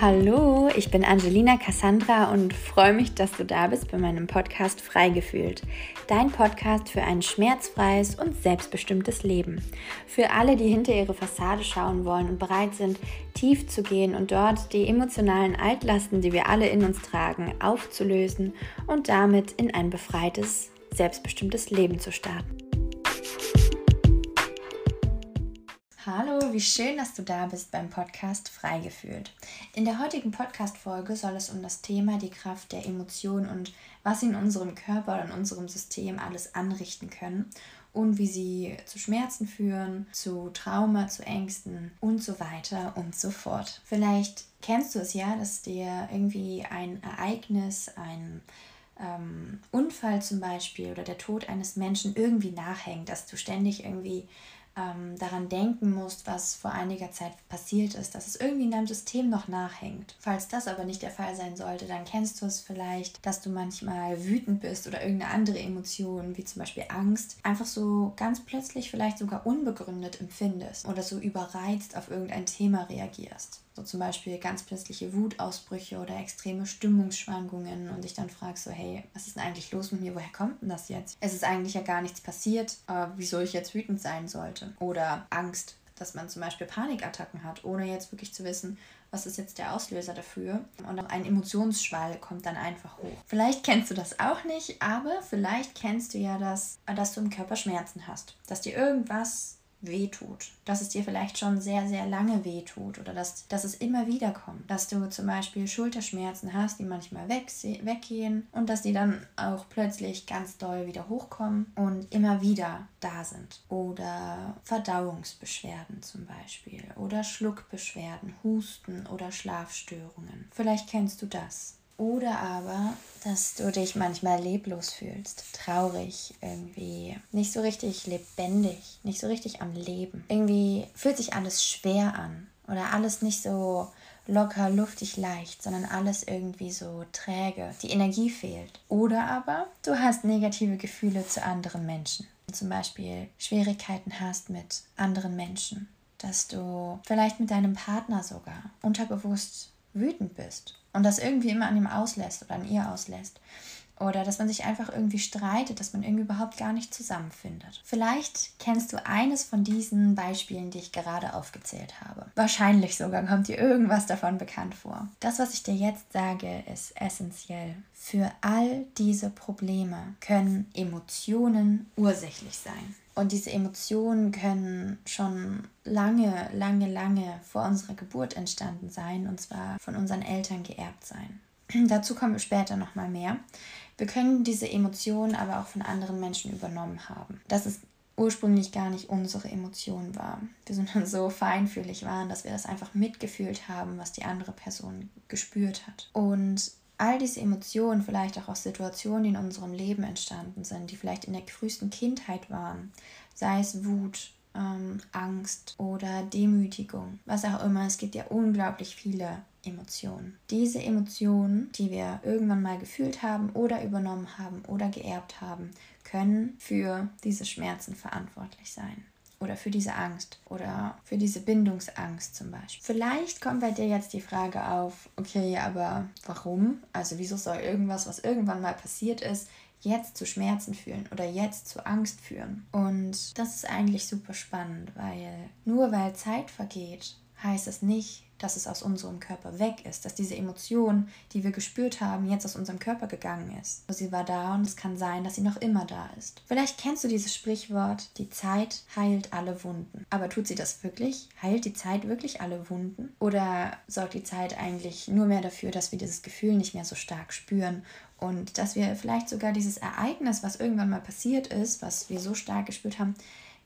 Hallo, ich bin Angelina Cassandra und freue mich, dass du da bist bei meinem Podcast Freigefühlt. Dein Podcast für ein schmerzfreies und selbstbestimmtes Leben. Für alle, die hinter ihre Fassade schauen wollen und bereit sind, tief zu gehen und dort die emotionalen Altlasten, die wir alle in uns tragen, aufzulösen und damit in ein befreites, selbstbestimmtes Leben zu starten. Hallo, wie schön, dass du da bist beim Podcast Freigefühlt. In der heutigen Podcast-Folge soll es um das Thema die Kraft der Emotionen und was sie in unserem Körper und in unserem System alles anrichten können und wie sie zu Schmerzen führen, zu Trauma, zu Ängsten und so weiter und so fort. Vielleicht kennst du es ja, dass dir irgendwie ein Ereignis, ein ähm, Unfall zum Beispiel oder der Tod eines Menschen irgendwie nachhängt, dass du ständig irgendwie ähm, daran denken musst, was vor einiger Zeit passiert ist, dass es irgendwie in deinem System noch nachhängt. Falls das aber nicht der Fall sein sollte, dann kennst du es vielleicht, dass du manchmal wütend bist oder irgendeine andere Emotion, wie zum Beispiel Angst, einfach so ganz plötzlich vielleicht sogar unbegründet empfindest oder so überreizt auf irgendein Thema reagierst. So zum Beispiel ganz plötzliche Wutausbrüche oder extreme Stimmungsschwankungen und dich dann fragst so, hey, was ist denn eigentlich los mit mir? Woher kommt denn das jetzt? Es ist eigentlich ja gar nichts passiert, äh, wieso ich jetzt wütend sein sollte. Oder Angst, dass man zum Beispiel Panikattacken hat, ohne jetzt wirklich zu wissen, was ist jetzt der Auslöser dafür. Und ein Emotionsschwall kommt dann einfach hoch. Vielleicht kennst du das auch nicht, aber vielleicht kennst du ja das, dass du im Körper Schmerzen hast. Dass dir irgendwas wehtut, dass es dir vielleicht schon sehr, sehr lange wehtut oder dass, dass es immer wieder kommt, dass du zum Beispiel Schulterschmerzen hast, die manchmal weg, weggehen und dass die dann auch plötzlich ganz doll wieder hochkommen und immer wieder da sind oder Verdauungsbeschwerden zum Beispiel oder Schluckbeschwerden, Husten oder Schlafstörungen. Vielleicht kennst du das. Oder aber, dass du dich manchmal leblos fühlst, traurig, irgendwie nicht so richtig lebendig, nicht so richtig am Leben. Irgendwie fühlt sich alles schwer an oder alles nicht so locker, luftig, leicht, sondern alles irgendwie so träge. Die Energie fehlt. Oder aber du hast negative Gefühle zu anderen Menschen. Zum Beispiel Schwierigkeiten hast mit anderen Menschen. Dass du vielleicht mit deinem Partner sogar unterbewusst wütend bist und das irgendwie immer an ihm auslässt oder an ihr auslässt. Oder dass man sich einfach irgendwie streitet, dass man irgendwie überhaupt gar nicht zusammenfindet. Vielleicht kennst du eines von diesen Beispielen, die ich gerade aufgezählt habe. Wahrscheinlich sogar kommt dir irgendwas davon bekannt vor. Das, was ich dir jetzt sage, ist essentiell. Für all diese Probleme können Emotionen ursächlich sein. Und diese Emotionen können schon lange, lange, lange vor unserer Geburt entstanden sein, und zwar von unseren Eltern geerbt sein. Dazu kommen wir später nochmal mehr. Wir können diese Emotionen aber auch von anderen Menschen übernommen haben. Dass es ursprünglich gar nicht unsere Emotion war. Wir sind dann so feinfühlig waren, dass wir das einfach mitgefühlt haben, was die andere Person gespürt hat. Und all diese Emotionen, vielleicht auch aus Situationen, die in unserem Leben entstanden sind, die vielleicht in der frühesten Kindheit waren, sei es Wut, ähm, Angst oder Demütigung, was auch immer. Es gibt ja unglaublich viele Emotionen. Diese Emotionen, die wir irgendwann mal gefühlt haben oder übernommen haben oder geerbt haben, können für diese Schmerzen verantwortlich sein oder für diese Angst oder für diese Bindungsangst zum Beispiel. Vielleicht kommt bei dir jetzt die Frage auf, okay, aber warum? Also wieso soll irgendwas, was irgendwann mal passiert ist, jetzt zu Schmerzen führen oder jetzt zu Angst führen? Und das ist eigentlich super spannend, weil nur weil Zeit vergeht, heißt es nicht, dass es aus unserem Körper weg ist, dass diese Emotion, die wir gespürt haben, jetzt aus unserem Körper gegangen ist. Sie war da und es kann sein, dass sie noch immer da ist. Vielleicht kennst du dieses Sprichwort, die Zeit heilt alle Wunden. Aber tut sie das wirklich? Heilt die Zeit wirklich alle Wunden? Oder sorgt die Zeit eigentlich nur mehr dafür, dass wir dieses Gefühl nicht mehr so stark spüren und dass wir vielleicht sogar dieses Ereignis, was irgendwann mal passiert ist, was wir so stark gespürt haben,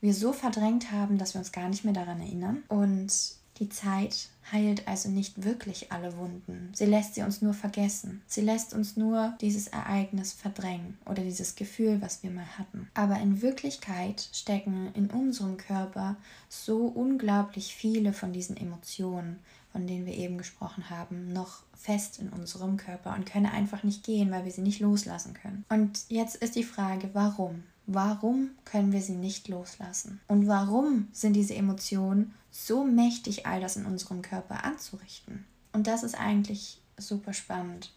wir so verdrängt haben, dass wir uns gar nicht mehr daran erinnern und die Zeit heilt also nicht wirklich alle Wunden. Sie lässt sie uns nur vergessen. Sie lässt uns nur dieses Ereignis verdrängen oder dieses Gefühl, was wir mal hatten. Aber in Wirklichkeit stecken in unserem Körper so unglaublich viele von diesen Emotionen, von denen wir eben gesprochen haben, noch fest in unserem Körper und können einfach nicht gehen, weil wir sie nicht loslassen können. Und jetzt ist die Frage, warum? Warum können wir sie nicht loslassen? Und warum sind diese Emotionen so mächtig, all das in unserem Körper anzurichten? Und das ist eigentlich super spannend.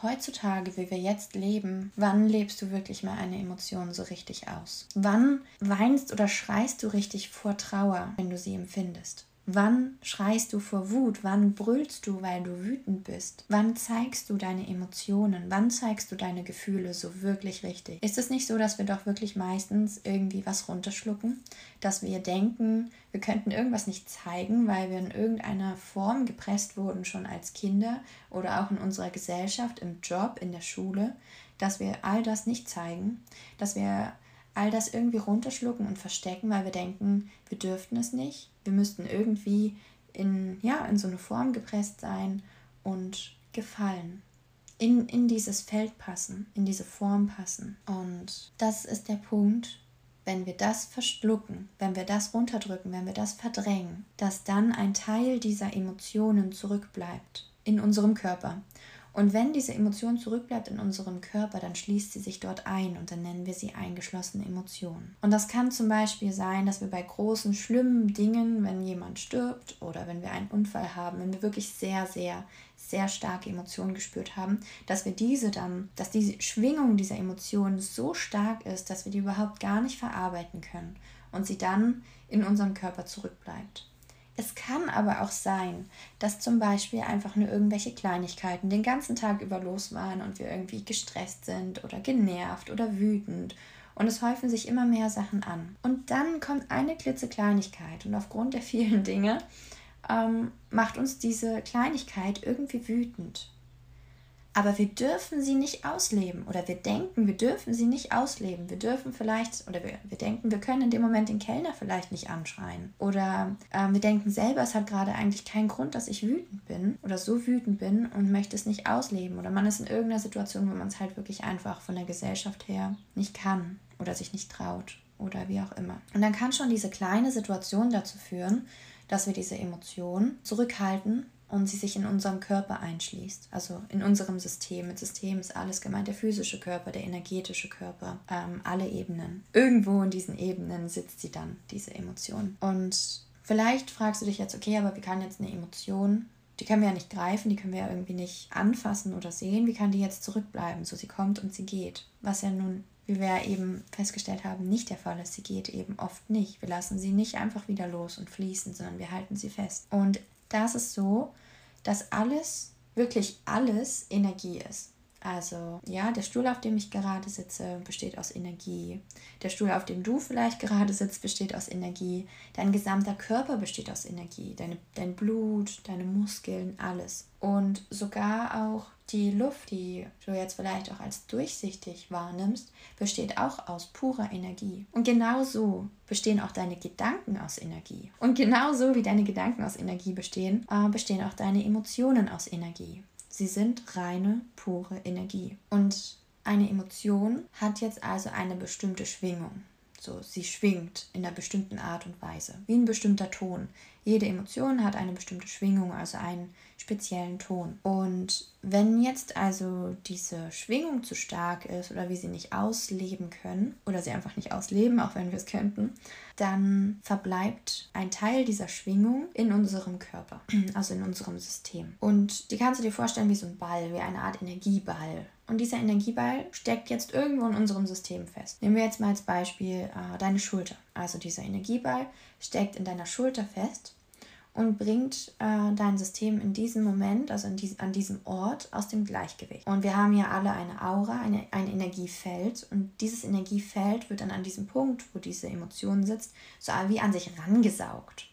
Heutzutage, wie wir jetzt leben, wann lebst du wirklich mal eine Emotion so richtig aus? Wann weinst oder schreist du richtig vor Trauer, wenn du sie empfindest? Wann schreist du vor Wut? Wann brüllst du, weil du wütend bist? Wann zeigst du deine Emotionen? Wann zeigst du deine Gefühle so wirklich richtig? Ist es nicht so, dass wir doch wirklich meistens irgendwie was runterschlucken? Dass wir denken, wir könnten irgendwas nicht zeigen, weil wir in irgendeiner Form gepresst wurden, schon als Kinder oder auch in unserer Gesellschaft, im Job, in der Schule, dass wir all das nicht zeigen, dass wir all das irgendwie runterschlucken und verstecken, weil wir denken, wir dürften es nicht. Wir müssten irgendwie in, ja, in so eine Form gepresst sein und gefallen. In, in dieses Feld passen, in diese Form passen. Und das ist der Punkt, wenn wir das verschlucken, wenn wir das runterdrücken, wenn wir das verdrängen, dass dann ein Teil dieser Emotionen zurückbleibt in unserem Körper. Und wenn diese Emotion zurückbleibt in unserem Körper, dann schließt sie sich dort ein und dann nennen wir sie eingeschlossene Emotionen. Und das kann zum Beispiel sein, dass wir bei großen, schlimmen Dingen, wenn jemand stirbt oder wenn wir einen Unfall haben, wenn wir wirklich sehr, sehr, sehr starke Emotionen gespürt haben, dass wir diese dann, dass diese Schwingung dieser Emotionen so stark ist, dass wir die überhaupt gar nicht verarbeiten können und sie dann in unserem Körper zurückbleibt. Es kann aber auch sein, dass zum Beispiel einfach nur irgendwelche Kleinigkeiten den ganzen Tag über los waren und wir irgendwie gestresst sind oder genervt oder wütend und es häufen sich immer mehr Sachen an. Und dann kommt eine klitzekleinigkeit und aufgrund der vielen Dinge ähm, macht uns diese Kleinigkeit irgendwie wütend. Aber wir dürfen sie nicht ausleben oder wir denken, wir dürfen sie nicht ausleben. Wir dürfen vielleicht oder wir, wir denken, wir können in dem Moment den Kellner vielleicht nicht anschreien. Oder äh, wir denken selber, es hat gerade eigentlich keinen Grund, dass ich wütend bin oder so wütend bin und möchte es nicht ausleben. Oder man ist in irgendeiner Situation, wo man es halt wirklich einfach von der Gesellschaft her nicht kann oder sich nicht traut oder wie auch immer. Und dann kann schon diese kleine Situation dazu führen, dass wir diese Emotion zurückhalten und sie sich in unserem Körper einschließt, also in unserem System. Mit System ist alles gemeint, der physische Körper, der energetische Körper, ähm, alle Ebenen. Irgendwo in diesen Ebenen sitzt sie dann, diese Emotion. Und vielleicht fragst du dich jetzt, okay, aber wie kann jetzt eine Emotion, die können wir ja nicht greifen, die können wir ja irgendwie nicht anfassen oder sehen, wie kann die jetzt zurückbleiben? So, sie kommt und sie geht. Was ja nun wie wir eben festgestellt haben, nicht der Fall ist. Sie geht eben oft nicht. Wir lassen sie nicht einfach wieder los und fließen, sondern wir halten sie fest. Und da ist es so, dass alles, wirklich alles Energie ist. Also ja, der Stuhl, auf dem ich gerade sitze, besteht aus Energie. Der Stuhl, auf dem du vielleicht gerade sitzt, besteht aus Energie. Dein gesamter Körper besteht aus Energie. Deine, dein Blut, deine Muskeln, alles. Und sogar auch die Luft, die du jetzt vielleicht auch als durchsichtig wahrnimmst, besteht auch aus purer Energie. Und genauso bestehen auch deine Gedanken aus Energie. Und genauso wie deine Gedanken aus Energie bestehen, äh, bestehen auch deine Emotionen aus Energie. Sie sind reine, pure Energie. Und eine Emotion hat jetzt also eine bestimmte Schwingung. So, sie schwingt in einer bestimmten Art und Weise, wie ein bestimmter Ton. Jede Emotion hat eine bestimmte Schwingung, also einen speziellen Ton. Und wenn jetzt also diese Schwingung zu stark ist oder wir sie nicht ausleben können oder sie einfach nicht ausleben, auch wenn wir es könnten, dann verbleibt ein Teil dieser Schwingung in unserem Körper, also in unserem System. Und die kannst du dir vorstellen wie so ein Ball, wie eine Art Energieball. Und dieser Energieball steckt jetzt irgendwo in unserem System fest. Nehmen wir jetzt mal als Beispiel äh, deine Schulter. Also dieser Energieball steckt in deiner Schulter fest und bringt äh, dein System in diesem Moment, also dies, an diesem Ort, aus dem Gleichgewicht. Und wir haben ja alle eine Aura, eine, ein Energiefeld. Und dieses Energiefeld wird dann an diesem Punkt, wo diese Emotion sitzt, so wie an sich rangesaugt.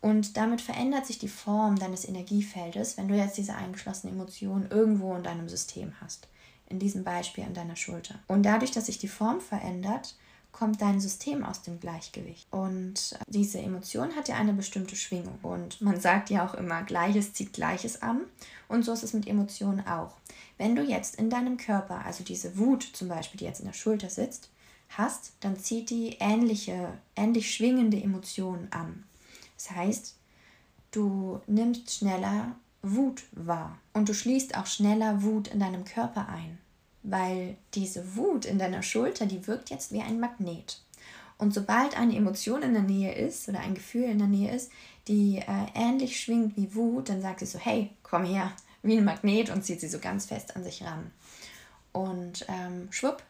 Und damit verändert sich die Form deines Energiefeldes, wenn du jetzt diese eingeschlossene Emotion irgendwo in deinem System hast. In diesem Beispiel an deiner Schulter. Und dadurch, dass sich die Form verändert, kommt dein System aus dem Gleichgewicht. Und diese Emotion hat ja eine bestimmte Schwingung. Und man sagt ja auch immer, Gleiches zieht Gleiches an. Und so ist es mit Emotionen auch. Wenn du jetzt in deinem Körper, also diese Wut zum Beispiel, die jetzt in der Schulter sitzt, hast, dann zieht die ähnliche, ähnlich schwingende Emotionen an. Das heißt, du nimmst schneller Wut wahr und du schließt auch schneller Wut in deinem Körper ein weil diese Wut in deiner Schulter, die wirkt jetzt wie ein Magnet. Und sobald eine Emotion in der Nähe ist oder ein Gefühl in der Nähe ist, die äh, ähnlich schwingt wie Wut, dann sagt sie so, hey, komm her, wie ein Magnet und zieht sie so ganz fest an sich ran. Und ähm, schwupp,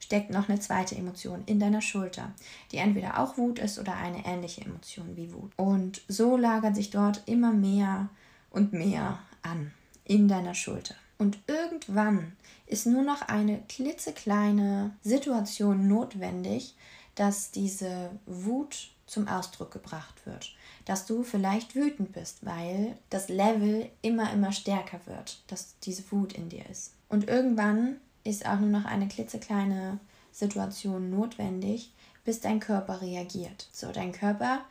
steckt noch eine zweite Emotion in deiner Schulter, die entweder auch Wut ist oder eine ähnliche Emotion wie Wut. Und so lagert sich dort immer mehr und mehr an in deiner Schulter. Und irgendwann ist nur noch eine klitzekleine Situation notwendig, dass diese Wut zum Ausdruck gebracht wird. Dass du vielleicht wütend bist, weil das Level immer, immer stärker wird, dass diese Wut in dir ist. Und irgendwann ist auch nur noch eine klitzekleine Situation notwendig, bis dein Körper reagiert. So, dein Körper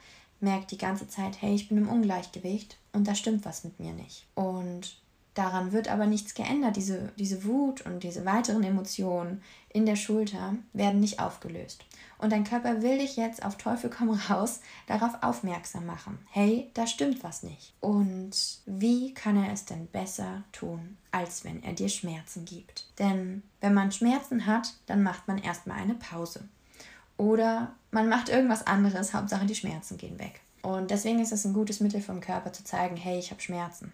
merkt die ganze Zeit, hey, ich bin im Ungleichgewicht und da stimmt was mit mir nicht. Und Daran wird aber nichts geändert. Diese, diese Wut und diese weiteren Emotionen in der Schulter werden nicht aufgelöst. Und dein Körper will dich jetzt auf Teufel komm raus darauf aufmerksam machen. Hey, da stimmt was nicht. Und wie kann er es denn besser tun, als wenn er dir Schmerzen gibt? Denn wenn man Schmerzen hat, dann macht man erstmal eine Pause. Oder man macht irgendwas anderes, Hauptsache die Schmerzen gehen weg. Und deswegen ist es ein gutes Mittel vom Körper zu zeigen, hey, ich habe Schmerzen.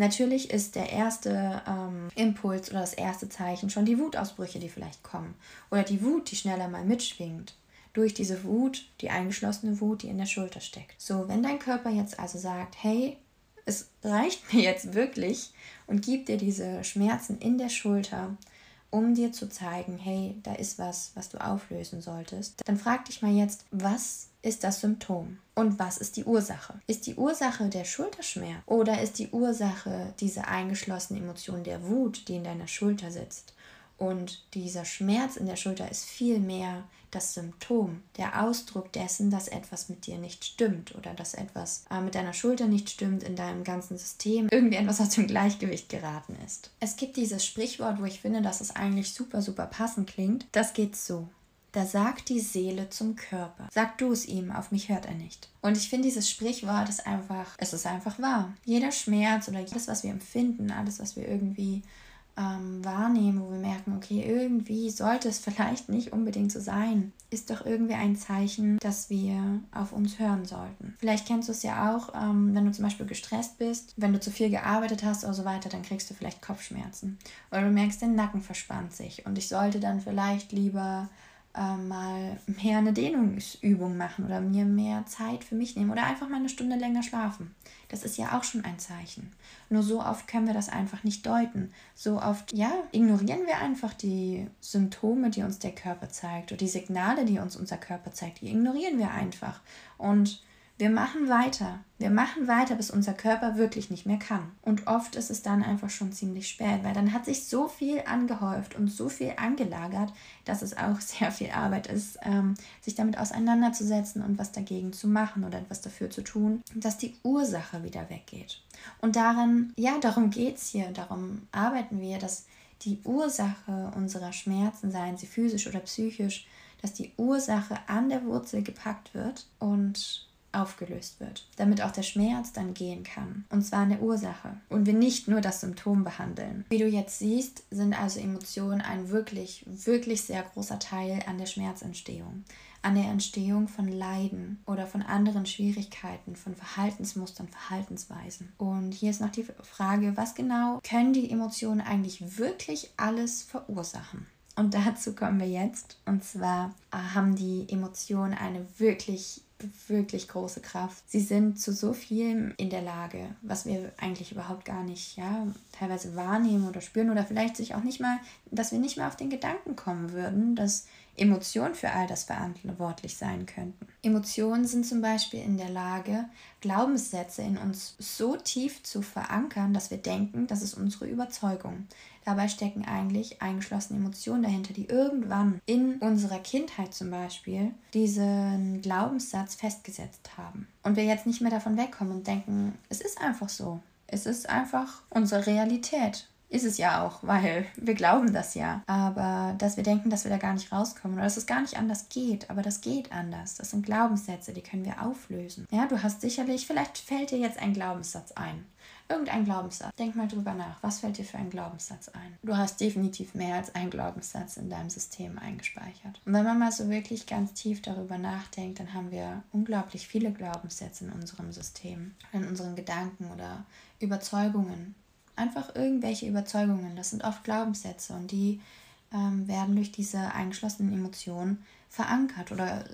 Natürlich ist der erste ähm, Impuls oder das erste Zeichen schon die Wutausbrüche, die vielleicht kommen. Oder die Wut, die schneller mal mitschwingt. Durch diese Wut, die eingeschlossene Wut, die in der Schulter steckt. So, wenn dein Körper jetzt also sagt, hey, es reicht mir jetzt wirklich und gibt dir diese Schmerzen in der Schulter, um dir zu zeigen, hey, da ist was, was du auflösen solltest, dann frag dich mal jetzt, was ist das Symptom? Und was ist die Ursache? Ist die Ursache der Schulterschmerz oder ist die Ursache diese eingeschlossene Emotion der Wut, die in deiner Schulter sitzt? Und dieser Schmerz in der Schulter ist vielmehr das Symptom, der Ausdruck dessen, dass etwas mit dir nicht stimmt oder dass etwas äh, mit deiner Schulter nicht stimmt, in deinem ganzen System, irgendwie etwas aus dem Gleichgewicht geraten ist. Es gibt dieses Sprichwort, wo ich finde, dass es eigentlich super, super passend klingt. Das geht so. Da sagt die Seele zum Körper, sag du es ihm, auf mich hört er nicht. Und ich finde, dieses Sprichwort ist einfach, es ist einfach wahr. Jeder Schmerz oder alles, was wir empfinden, alles, was wir irgendwie ähm, wahrnehmen, wo wir merken, okay, irgendwie sollte es vielleicht nicht unbedingt so sein, ist doch irgendwie ein Zeichen, dass wir auf uns hören sollten. Vielleicht kennst du es ja auch, ähm, wenn du zum Beispiel gestresst bist, wenn du zu viel gearbeitet hast oder so weiter, dann kriegst du vielleicht Kopfschmerzen. Oder du merkst, dein Nacken verspannt sich und ich sollte dann vielleicht lieber äh, mal mehr eine Dehnungsübung machen oder mir mehr Zeit für mich nehmen oder einfach mal eine Stunde länger schlafen. Das ist ja auch schon ein Zeichen. Nur so oft können wir das einfach nicht deuten. So oft, ja, ignorieren wir einfach die Symptome, die uns der Körper zeigt oder die Signale, die uns unser Körper zeigt. Die ignorieren wir einfach. Und wir machen weiter. Wir machen weiter, bis unser Körper wirklich nicht mehr kann. Und oft ist es dann einfach schon ziemlich spät, weil dann hat sich so viel angehäuft und so viel angelagert, dass es auch sehr viel Arbeit ist, ähm, sich damit auseinanderzusetzen und was dagegen zu machen oder etwas dafür zu tun, dass die Ursache wieder weggeht. Und daran, ja, darum geht es hier, darum arbeiten wir, dass die Ursache unserer Schmerzen, seien sie physisch oder psychisch, dass die Ursache an der Wurzel gepackt wird und aufgelöst wird, damit auch der Schmerz dann gehen kann. Und zwar der Ursache. Und wir nicht nur das Symptom behandeln. Wie du jetzt siehst, sind also Emotionen ein wirklich, wirklich sehr großer Teil an der Schmerzentstehung. An der Entstehung von Leiden oder von anderen Schwierigkeiten, von Verhaltensmustern, Verhaltensweisen. Und hier ist noch die Frage, was genau können die Emotionen eigentlich wirklich alles verursachen? Und dazu kommen wir jetzt. Und zwar haben die Emotionen eine wirklich wirklich große Kraft. Sie sind zu so vielem in der Lage, was wir eigentlich überhaupt gar nicht, ja, teilweise wahrnehmen oder spüren oder vielleicht sich auch nicht mal, dass wir nicht mal auf den Gedanken kommen würden, dass Emotionen für all das verantwortlich sein könnten. Emotionen sind zum Beispiel in der Lage, Glaubenssätze in uns so tief zu verankern, dass wir denken, das ist unsere Überzeugung. Dabei stecken eigentlich eingeschlossene Emotionen dahinter, die irgendwann in unserer Kindheit zum Beispiel diesen Glaubenssatz festgesetzt haben. Und wir jetzt nicht mehr davon wegkommen und denken, es ist einfach so. Es ist einfach unsere Realität. Ist es ja auch, weil wir glauben das ja. Aber dass wir denken, dass wir da gar nicht rauskommen oder dass es gar nicht anders geht. Aber das geht anders. Das sind Glaubenssätze, die können wir auflösen. Ja, du hast sicherlich, vielleicht fällt dir jetzt ein Glaubenssatz ein irgendein Glaubenssatz. Denk mal drüber nach. Was fällt dir für ein Glaubenssatz ein? Du hast definitiv mehr als einen Glaubenssatz in deinem System eingespeichert. Und wenn man mal so wirklich ganz tief darüber nachdenkt, dann haben wir unglaublich viele Glaubenssätze in unserem System, in unseren Gedanken oder Überzeugungen. Einfach irgendwelche Überzeugungen. Das sind oft Glaubenssätze und die ähm, werden durch diese eingeschlossenen Emotionen verankert oder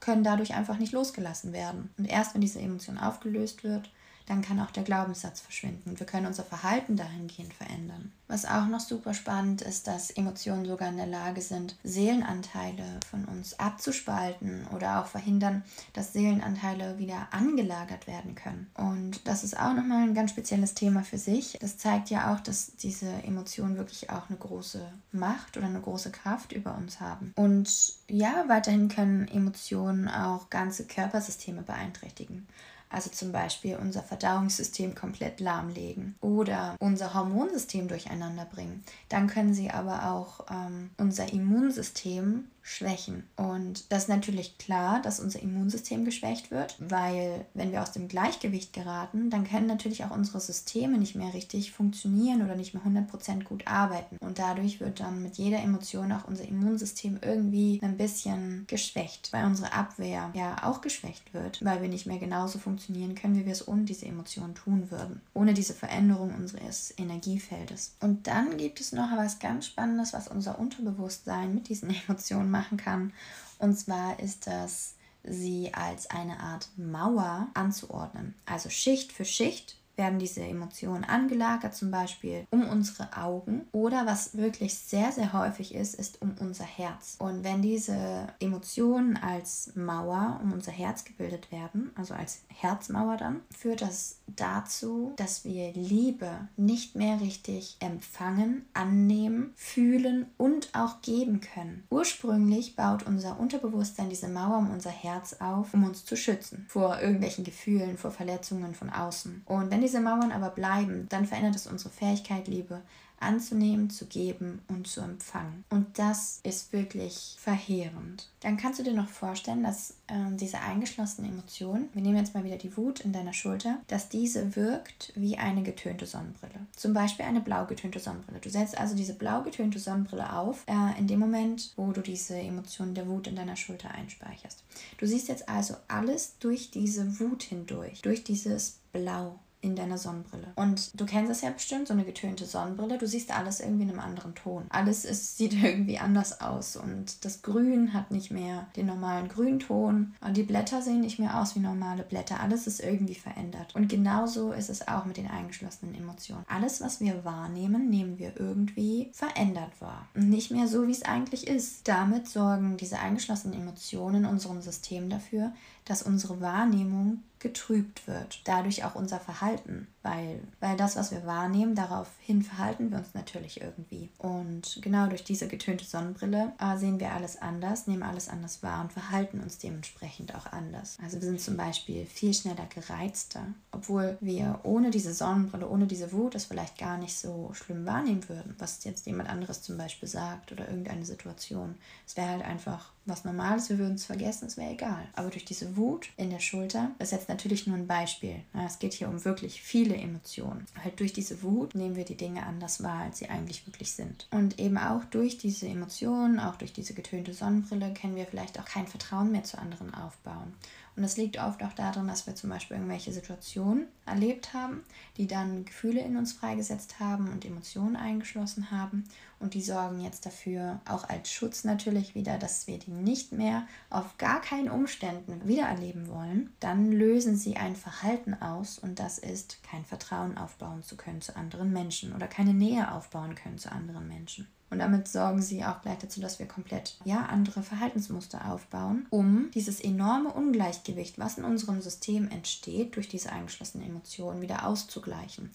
können dadurch einfach nicht losgelassen werden. Und erst wenn diese Emotion aufgelöst wird, dann kann auch der Glaubenssatz verschwinden. Wir können unser Verhalten dahingehend verändern. Was auch noch super spannend ist, dass Emotionen sogar in der Lage sind, Seelenanteile von uns abzuspalten oder auch verhindern, dass Seelenanteile wieder angelagert werden können. Und das ist auch nochmal ein ganz spezielles Thema für sich. Das zeigt ja auch, dass diese Emotionen wirklich auch eine große Macht oder eine große Kraft über uns haben. Und ja, weiterhin können Emotionen auch ganze Körpersysteme beeinträchtigen also zum Beispiel unser Verdauungssystem komplett lahmlegen oder unser Hormonsystem durcheinander bringen. Dann können sie aber auch ähm, unser Immunsystem schwächen. Und das ist natürlich klar, dass unser Immunsystem geschwächt wird, weil wenn wir aus dem Gleichgewicht geraten, dann können natürlich auch unsere Systeme nicht mehr richtig funktionieren oder nicht mehr 100% gut arbeiten. Und dadurch wird dann mit jeder Emotion auch unser Immunsystem irgendwie ein bisschen geschwächt, weil unsere Abwehr ja auch geschwächt wird, weil wir nicht mehr genauso funktionieren können, wie wir es ohne diese Emotionen tun würden, ohne diese Veränderung unseres Energiefeldes. Und dann gibt es noch was ganz Spannendes, was unser Unterbewusstsein mit diesen Emotionen machen kann. Und zwar ist das, sie als eine Art Mauer anzuordnen. Also Schicht für Schicht werden diese Emotionen angelagert, zum Beispiel um unsere Augen oder was wirklich sehr, sehr häufig ist, ist um unser Herz. Und wenn diese Emotionen als Mauer um unser Herz gebildet werden, also als Herzmauer dann, führt das dazu, dass wir Liebe nicht mehr richtig empfangen, annehmen, fühlen und auch geben können. Ursprünglich baut unser Unterbewusstsein diese Mauer um unser Herz auf, um uns zu schützen vor irgendwelchen Gefühlen, vor Verletzungen von außen. Und wenn diese Mauern aber bleiben, dann verändert es unsere Fähigkeit, Liebe anzunehmen, zu geben und zu empfangen. Und das ist wirklich verheerend. Dann kannst du dir noch vorstellen, dass äh, diese eingeschlossene Emotion, wir nehmen jetzt mal wieder die Wut in deiner Schulter, dass diese wirkt wie eine getönte Sonnenbrille. Zum Beispiel eine blau getönte Sonnenbrille. Du setzt also diese blau getönte Sonnenbrille auf äh, in dem Moment, wo du diese Emotion der Wut in deiner Schulter einspeicherst. Du siehst jetzt also alles durch diese Wut hindurch, durch dieses Blau in deiner Sonnenbrille. Und du kennst es ja bestimmt, so eine getönte Sonnenbrille. Du siehst alles irgendwie in einem anderen Ton. Alles ist, sieht irgendwie anders aus. Und das Grün hat nicht mehr den normalen Grünton. Und die Blätter sehen nicht mehr aus wie normale Blätter. Alles ist irgendwie verändert. Und genauso ist es auch mit den eingeschlossenen Emotionen. Alles, was wir wahrnehmen, nehmen wir irgendwie verändert wahr. Nicht mehr so, wie es eigentlich ist. Damit sorgen diese eingeschlossenen Emotionen in unserem System dafür, dass unsere Wahrnehmung getrübt wird. Dadurch auch unser Verhalten, weil, weil das, was wir wahrnehmen, daraufhin verhalten wir uns natürlich irgendwie. Und genau durch diese getönte Sonnenbrille äh, sehen wir alles anders, nehmen alles anders wahr und verhalten uns dementsprechend auch anders. Also wir sind zum Beispiel viel schneller gereizter, obwohl wir ohne diese Sonnenbrille, ohne diese Wut das vielleicht gar nicht so schlimm wahrnehmen würden, was jetzt jemand anderes zum Beispiel sagt oder irgendeine Situation. Es wäre halt einfach was Normales, wir würden es vergessen, es wäre egal. Aber durch diese Wut in der Schulter, das ist jetzt natürlich nur ein Beispiel. Es geht hier um wirklich viele Emotionen. Halt durch diese Wut nehmen wir die Dinge anders wahr, als sie eigentlich wirklich sind. Und eben auch durch diese Emotionen, auch durch diese getönte Sonnenbrille, können wir vielleicht auch kein Vertrauen mehr zu anderen aufbauen. Und das liegt oft auch daran, dass wir zum Beispiel irgendwelche Situationen erlebt haben, die dann Gefühle in uns freigesetzt haben und Emotionen eingeschlossen haben. Und die sorgen jetzt dafür, auch als Schutz natürlich wieder, dass wir die nicht mehr auf gar keinen Umständen wiedererleben wollen. Dann lösen sie ein Verhalten aus und das ist, kein Vertrauen aufbauen zu können zu anderen Menschen oder keine Nähe aufbauen können zu anderen Menschen. Und damit sorgen sie auch gleich dazu, dass wir komplett ja, andere Verhaltensmuster aufbauen, um dieses enorme Ungleichgewicht, was in unserem System entsteht, durch diese eingeschlossenen Emotionen wieder auszugleichen.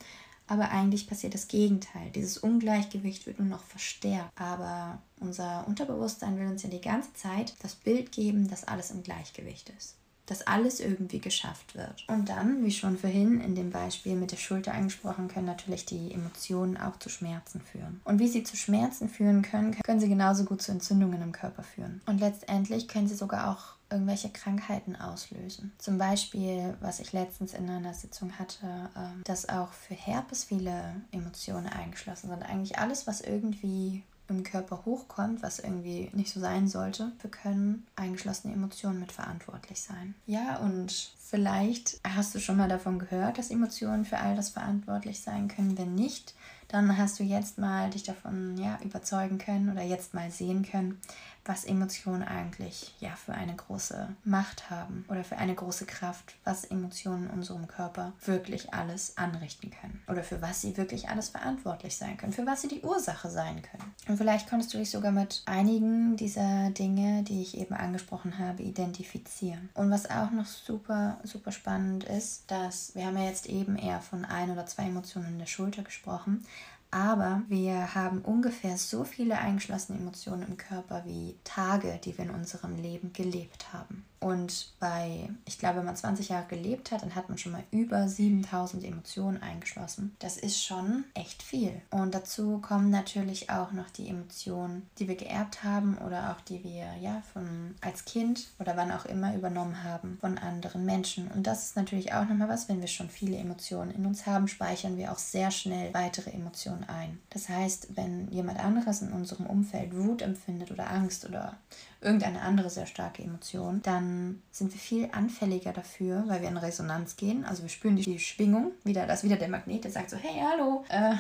Aber eigentlich passiert das Gegenteil. Dieses Ungleichgewicht wird nur noch verstärkt. Aber unser Unterbewusstsein will uns ja die ganze Zeit das Bild geben, dass alles im Gleichgewicht ist dass alles irgendwie geschafft wird. Und dann, wie schon vorhin in dem Beispiel mit der Schulter angesprochen, können natürlich die Emotionen auch zu Schmerzen führen. Und wie sie zu Schmerzen führen können, können sie genauso gut zu Entzündungen im Körper führen. Und letztendlich können sie sogar auch irgendwelche Krankheiten auslösen. Zum Beispiel, was ich letztens in einer Sitzung hatte, ähm, dass auch für Herpes viele Emotionen eingeschlossen sind. Eigentlich alles, was irgendwie im Körper hochkommt, was irgendwie nicht so sein sollte. Wir können eingeschlossene Emotionen mit verantwortlich sein. Ja, und vielleicht hast du schon mal davon gehört, dass Emotionen für all das verantwortlich sein können. Wenn nicht, dann hast du jetzt mal dich davon ja, überzeugen können oder jetzt mal sehen können, was Emotionen eigentlich ja für eine große Macht haben oder für eine große Kraft, was Emotionen in unserem Körper wirklich alles anrichten können oder für was sie wirklich alles verantwortlich sein können, für was sie die Ursache sein können. Und vielleicht konntest du dich sogar mit einigen dieser Dinge, die ich eben angesprochen habe, identifizieren. Und was auch noch super, super spannend ist, dass wir haben ja jetzt eben eher von ein oder zwei Emotionen in der Schulter gesprochen, aber wir haben ungefähr so viele eingeschlossene Emotionen im Körper wie Tage, die wir in unserem Leben gelebt haben. Und bei, ich glaube, wenn man 20 Jahre gelebt hat, dann hat man schon mal über 7000 Emotionen eingeschlossen. Das ist schon echt viel. Und dazu kommen natürlich auch noch die Emotionen, die wir geerbt haben oder auch die wir ja von als Kind oder wann auch immer übernommen haben von anderen Menschen. Und das ist natürlich auch nochmal was, wenn wir schon viele Emotionen in uns haben, speichern wir auch sehr schnell weitere Emotionen ein. Das heißt, wenn jemand anderes in unserem Umfeld Wut empfindet oder Angst oder irgendeine andere sehr starke Emotion, dann sind wir viel anfälliger dafür, weil wir in Resonanz gehen. Also wir spüren die Schwingung, wieder, das wieder der Magnet, der sagt so, hey, hallo, äh,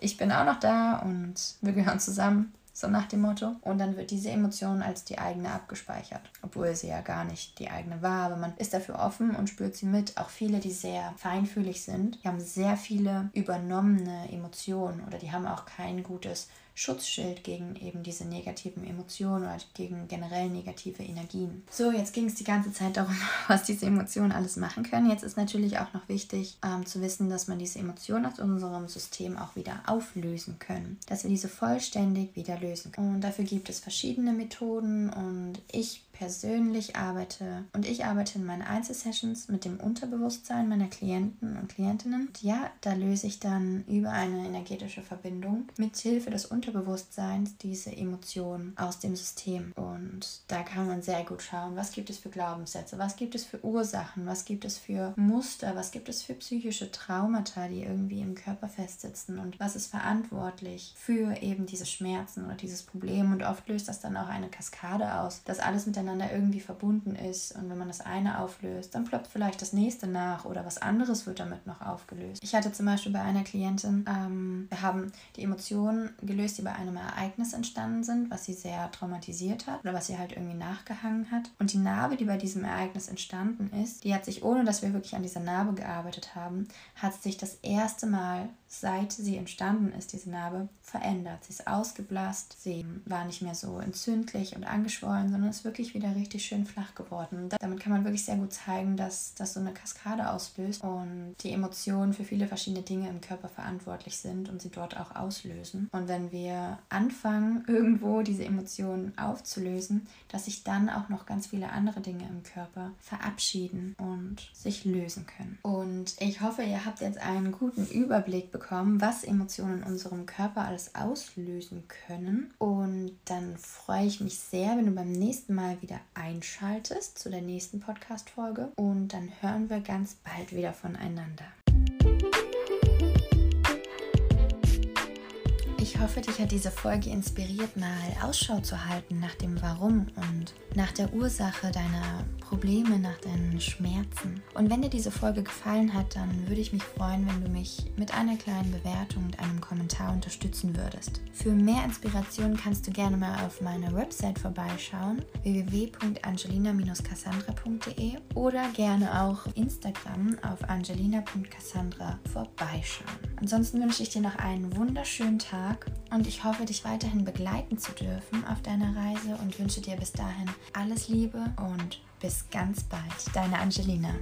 ich bin auch noch da und wir gehören zusammen. So nach dem Motto. Und dann wird diese Emotion als die eigene abgespeichert. Obwohl sie ja gar nicht die eigene war. Aber man ist dafür offen und spürt sie mit. Auch viele, die sehr feinfühlig sind, die haben sehr viele übernommene Emotionen oder die haben auch kein gutes Schutzschild gegen eben diese negativen Emotionen oder gegen generell negative Energien. So, jetzt ging es die ganze Zeit darum, was diese Emotionen alles machen können. Jetzt ist natürlich auch noch wichtig ähm, zu wissen, dass man diese Emotionen aus unserem System auch wieder auflösen können. Dass wir diese vollständig wieder lösen können. Und dafür gibt es verschiedene Methoden und ich persönlich arbeite und ich arbeite in meinen Einzelsessions mit dem Unterbewusstsein meiner Klienten und Klientinnen. Und ja, da löse ich dann über eine energetische Verbindung mit Hilfe des Unterbewusstseins diese Emotionen aus dem System. Und da kann man sehr gut schauen, was gibt es für Glaubenssätze, was gibt es für Ursachen, was gibt es für Muster, was gibt es für psychische Traumata, die irgendwie im Körper festsitzen und was ist verantwortlich für eben diese Schmerzen oder dieses Problem. Und oft löst das dann auch eine Kaskade aus, dass alles miteinander miteinander irgendwie verbunden ist. Und wenn man das eine auflöst, dann ploppt vielleicht das nächste nach oder was anderes wird damit noch aufgelöst. Ich hatte zum Beispiel bei einer Klientin, ähm, wir haben die Emotionen gelöst, die bei einem Ereignis entstanden sind, was sie sehr traumatisiert hat oder was sie halt irgendwie nachgehangen hat. Und die Narbe, die bei diesem Ereignis entstanden ist, die hat sich, ohne dass wir wirklich an dieser Narbe gearbeitet haben, hat sich das erste Mal seit sie entstanden ist, diese Narbe, verändert. Sie ist ausgeblasst, sie war nicht mehr so entzündlich und angeschwollen, sondern ist wirklich wieder richtig schön flach geworden. Damit kann man wirklich sehr gut zeigen, dass das so eine Kaskade auslöst und die Emotionen für viele verschiedene Dinge im Körper verantwortlich sind und sie dort auch auslösen. Und wenn wir anfangen, irgendwo diese Emotionen aufzulösen, dass sich dann auch noch ganz viele andere Dinge im Körper verabschieden und sich lösen können. Und ich hoffe, ihr habt jetzt einen guten Überblick bekommen, was Emotionen in unserem Körper alles auslösen können. Und dann freue ich mich sehr, wenn du beim nächsten Mal wieder einschaltest zu der nächsten Podcast-Folge. Und dann hören wir ganz bald wieder voneinander. Ich hoffe, dich hat diese Folge inspiriert, mal Ausschau zu halten nach dem Warum und nach der Ursache deiner Probleme, nach deinen Schmerzen. Und wenn dir diese Folge gefallen hat, dann würde ich mich freuen, wenn du mich mit einer kleinen Bewertung und einem Kommentar unterstützen würdest. Für mehr Inspiration kannst du gerne mal auf meiner Website vorbeischauen, www.angelina-cassandra.de oder gerne auch Instagram auf angelina.cassandra vorbeischauen. Ansonsten wünsche ich dir noch einen wunderschönen Tag und ich hoffe, dich weiterhin begleiten zu dürfen auf deiner Reise und wünsche dir bis dahin alles Liebe und bis ganz bald. Deine Angelina.